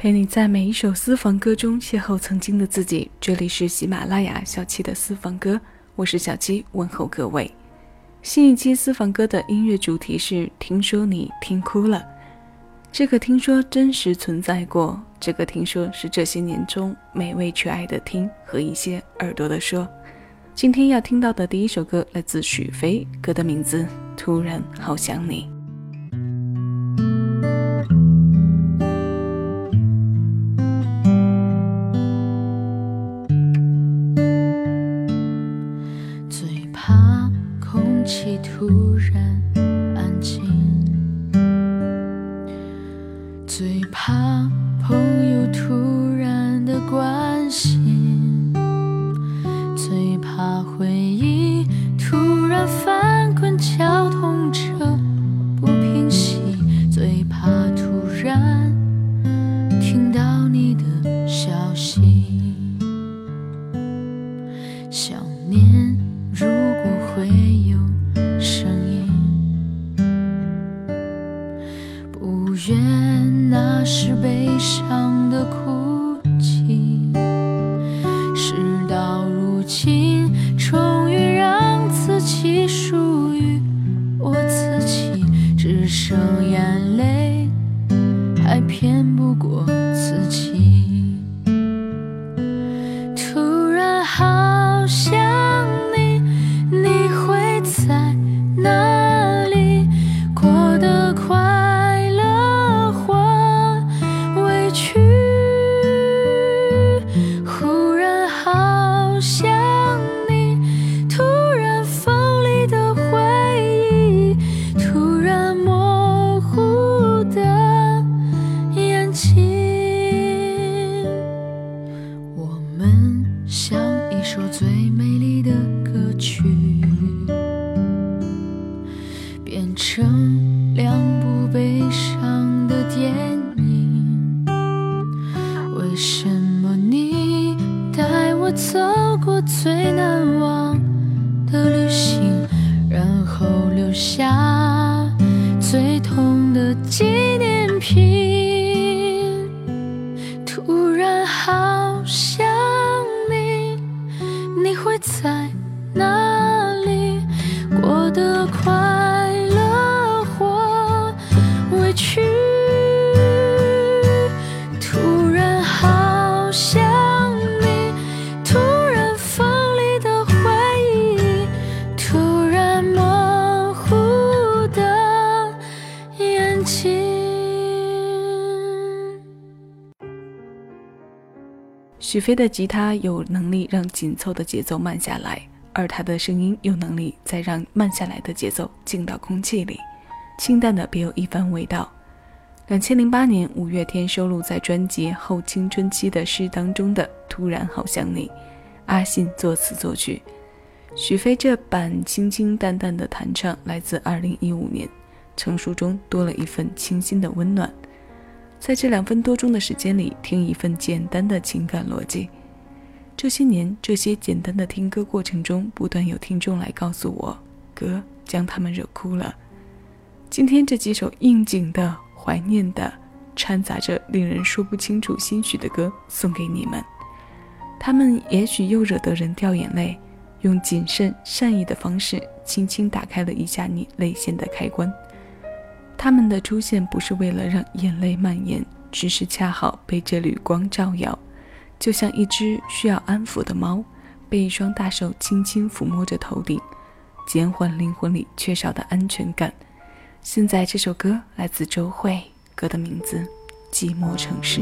陪你在每一首私房歌中邂逅曾经的自己。这里是喜马拉雅小七的私房歌，我是小七，问候各位。新一期私房歌的音乐主题是“听说你听哭了”，这个听说真实存在过，这个听说是这些年中美味却爱的听和一些耳朵的说。今天要听到的第一首歌来自许飞，歌的名字《突然好想你》。突然安静，最怕朋友突然的关心，最怕回忆突然翻滚。这眼泪还骗不过的快乐或委屈突然好想你突然锋利的回忆突然模糊的眼睛。许飞的吉他有能力让紧凑的节奏慢下来。而他的声音有能力再让慢下来的节奏进到空气里，清淡的别有一番味道。两千零八年，五月天收录在专辑《后青春期的诗》当中的《突然好想你》，阿信作词作曲，许飞这版清清淡淡的弹唱来自二零一五年，成熟中多了一份清新的温暖。在这两分多钟的时间里，听一份简单的情感逻辑。这些年，这些简单的听歌过程中，不断有听众来告诉我，歌将他们惹哭了。今天这几首应景的、怀念的、掺杂着令人说不清楚心绪的歌，送给你们。他们也许又惹得人掉眼泪，用谨慎善意的方式，轻轻打开了一下你泪腺的开关。他们的出现不是为了让眼泪蔓延，只是恰好被这缕光照耀，就像一只需要安抚的猫，被一双大手轻轻抚摸着头顶，减缓灵魂里缺少的安全感。现在这首歌来自周慧，歌的名字《寂寞城市》。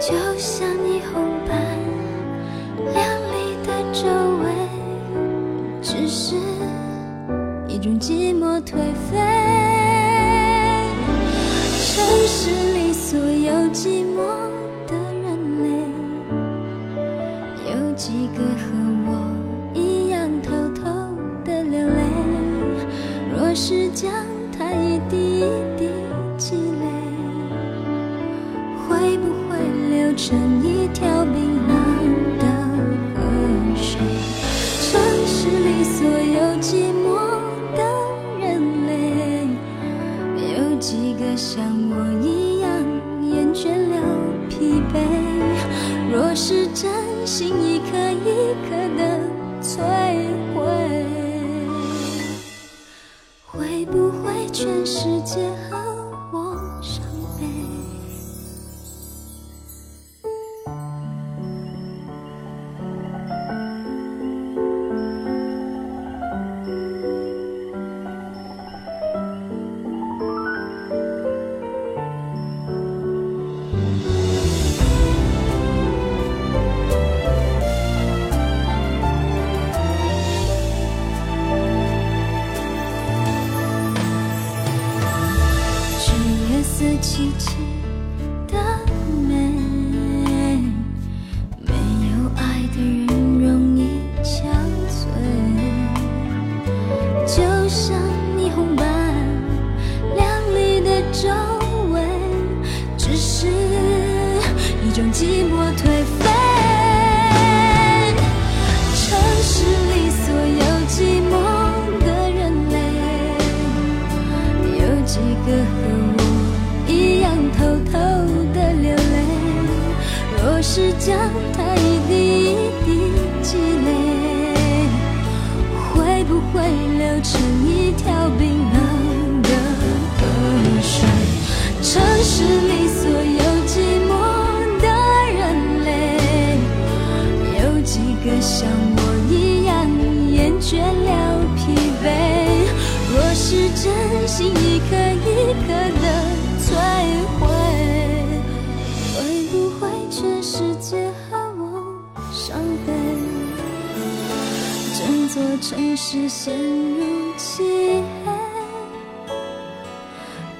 就像霓虹般亮丽的周围，只是一种寂寞颓废。城市里所有寂寞像我将它一滴一滴积累，会不会流成一条冰冷的河水？城市里所有城市陷入漆黑，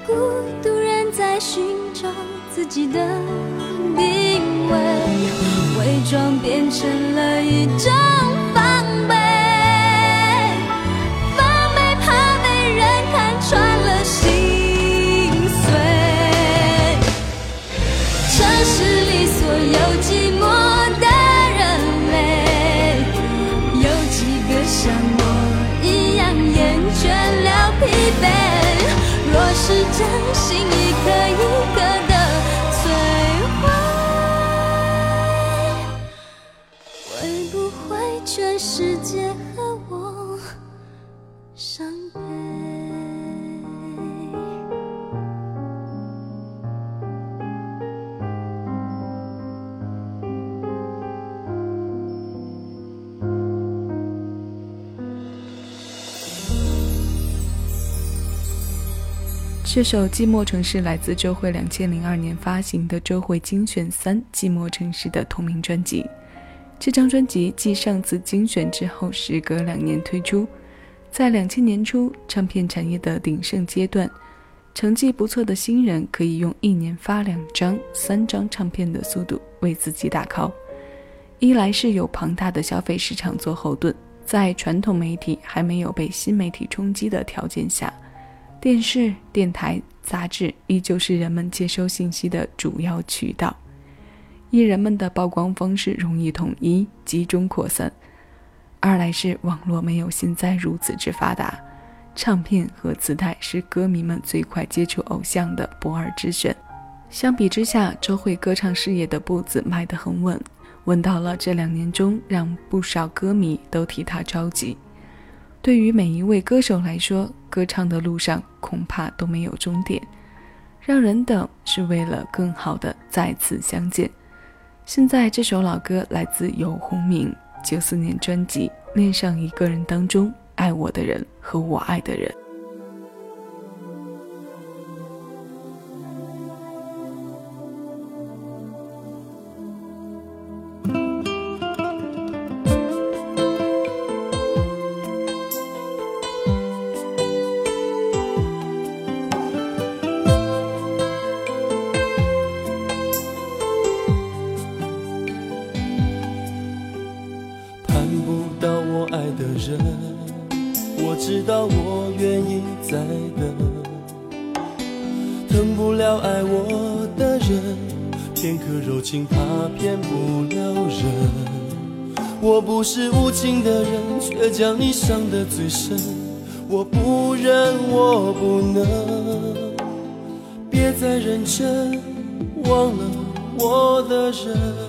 孤独人在寻找自己的定位，伪装变成了一种会全世界和我伤悲？这首《寂寞城市》来自周慧两千零二年发行的周慧精选三《寂寞城市》的同名专辑。这张专辑继上次精选之后，时隔两年推出。在两千年初，唱片产业的鼎盛阶段，成绩不错的新人可以用一年发两张、三张唱片的速度为自己打 call。一来是有庞大的消费市场做后盾，在传统媒体还没有被新媒体冲击的条件下。电视、电台、杂志依旧是人们接收信息的主要渠道，艺人们的曝光方式容易统一、集中扩散；二来是网络没有现在如此之发达，唱片和磁带是歌迷们最快接触偶像的不二之选。相比之下，周慧歌唱事业的步子迈得很稳，稳到了这两年中让不少歌迷都替她着急。对于每一位歌手来说，歌唱的路上恐怕都没有终点，让人等是为了更好的再次相见。现在这首老歌来自游鸿明九四年专辑《恋上一个人》当中，爱我的人和我爱的人。看不到我爱的人，我知道我愿意再等。疼不了爱我的人，片刻柔情怕骗不了人。我不是无情的人，却将你伤得最深。我不忍，我不能，别再认真，忘了我的人。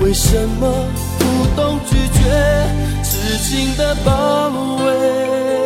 为什么不懂拒绝痴情的包围？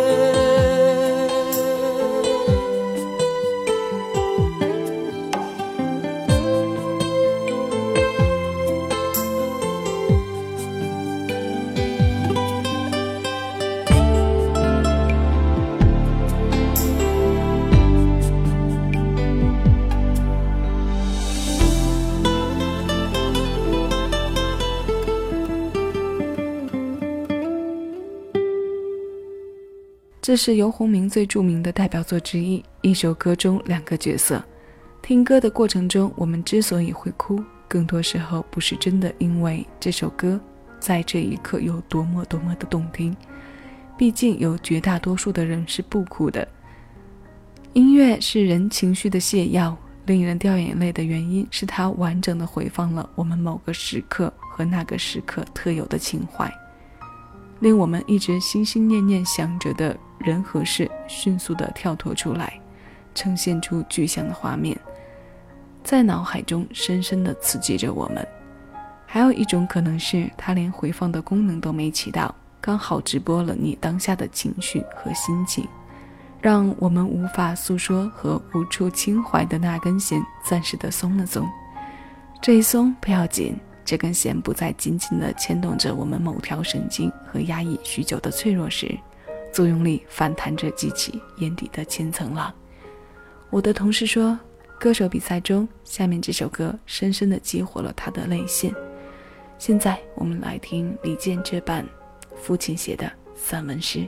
这是游鸿明最著名的代表作之一。一首歌中两个角色，听歌的过程中，我们之所以会哭，更多时候不是真的因为这首歌在这一刻有多么多么的动听。毕竟有绝大多数的人是不哭的。音乐是人情绪的泻药，令人掉眼泪的原因是它完整的回放了我们某个时刻和那个时刻特有的情怀，令我们一直心心念念想着的。人和事迅速地跳脱出来，呈现出具象的画面，在脑海中深深地刺激着我们。还有一种可能是，它连回放的功能都没起到，刚好直播了你当下的情绪和心情，让我们无法诉说和无处倾怀的那根弦暂时的松了松。这一松不要紧，这根弦不再紧紧地牵动着我们某条神经和压抑许久的脆弱时。作用力反弹着激起眼底的千层浪。我的同事说，歌手比赛中，下面这首歌深深的激活了他的泪腺。现在我们来听李健这版父亲写的散文诗。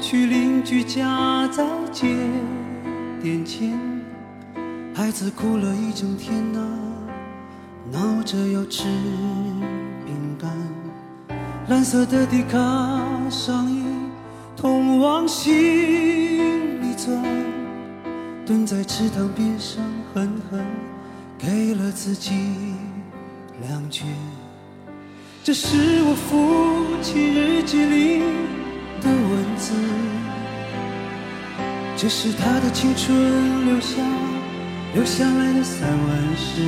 去邻居家再借点钱。孩子哭了一整天呐，闹着要吃饼干。蓝色的迪卡上衣，通往心里钻，蹲在池塘边上，狠狠给了自己两拳。这是我父亲日记里字，这是他的青春留下留下来的散文诗。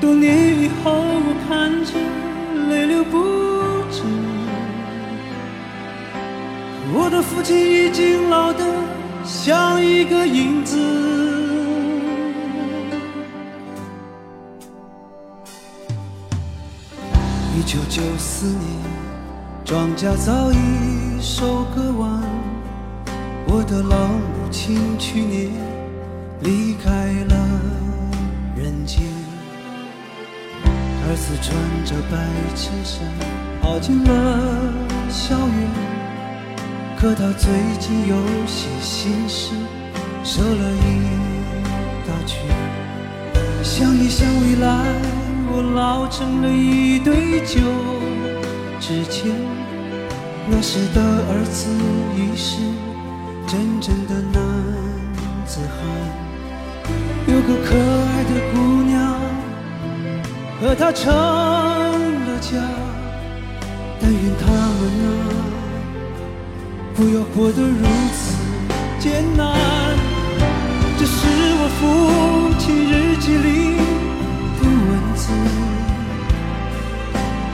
多年以后，我看着。泪流不止，我的父亲已经老得像一个影子。一九九四年，庄稼早已收割完，我的老母亲去年离开了人间。儿子穿着白衬衫跑进了校园，可他最近有些心事，瘦了一大圈。想一想未来，我老成了一堆旧纸钱。那时的儿子已是真正的男子汉，有个可爱的姑娘。和他成了家，但愿他们啊，不要过得如此艰难。这是我父亲日记里的文字，